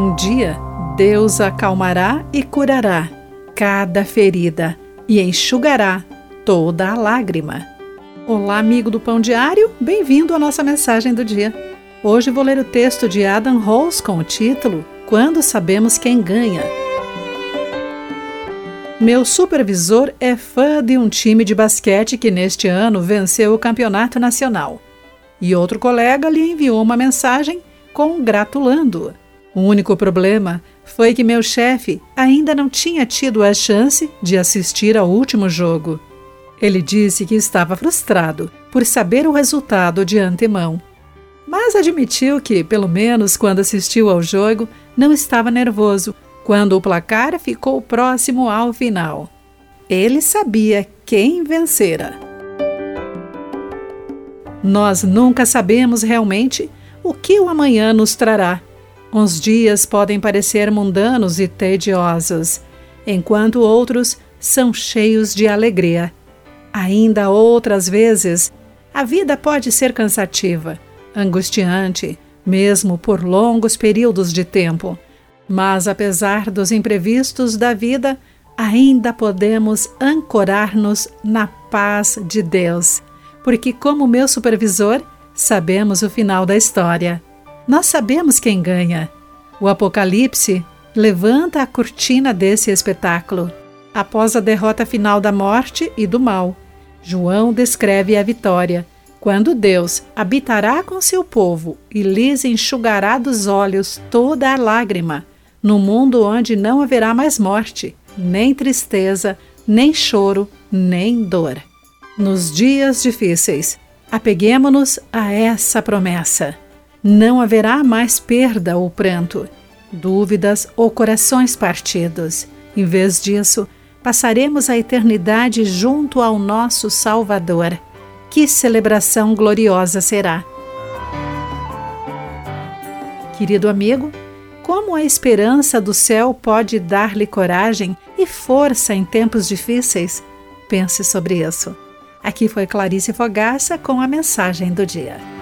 Um dia, Deus acalmará e curará cada ferida e enxugará toda a lágrima. Olá, amigo do Pão Diário, bem-vindo à nossa mensagem do dia. Hoje vou ler o texto de Adam Rose com o título Quando Sabemos Quem Ganha. Meu supervisor é fã de um time de basquete que neste ano venceu o campeonato nacional. E outro colega lhe enviou uma mensagem congratulando. O único problema foi que meu chefe ainda não tinha tido a chance de assistir ao último jogo. Ele disse que estava frustrado por saber o resultado de antemão, mas admitiu que, pelo menos quando assistiu ao jogo, não estava nervoso quando o placar ficou próximo ao final. Ele sabia quem vencera. Nós nunca sabemos realmente o que o amanhã nos trará Uns dias podem parecer mundanos e tediosos, enquanto outros são cheios de alegria. Ainda outras vezes, a vida pode ser cansativa, angustiante, mesmo por longos períodos de tempo. Mas, apesar dos imprevistos da vida, ainda podemos ancorar-nos na paz de Deus, porque, como meu supervisor, sabemos o final da história. Nós sabemos quem ganha. O Apocalipse levanta a cortina desse espetáculo. Após a derrota final da morte e do mal, João descreve a vitória, quando Deus habitará com seu povo e lhes enxugará dos olhos toda a lágrima, no mundo onde não haverá mais morte, nem tristeza, nem choro, nem dor. Nos dias difíceis, apeguemos-nos a essa promessa. Não haverá mais perda ou pranto, dúvidas ou corações partidos. Em vez disso, passaremos a eternidade junto ao nosso Salvador. Que celebração gloriosa será! Querido amigo, como a esperança do céu pode dar-lhe coragem e força em tempos difíceis? Pense sobre isso. Aqui foi Clarice Fogaça com a mensagem do dia.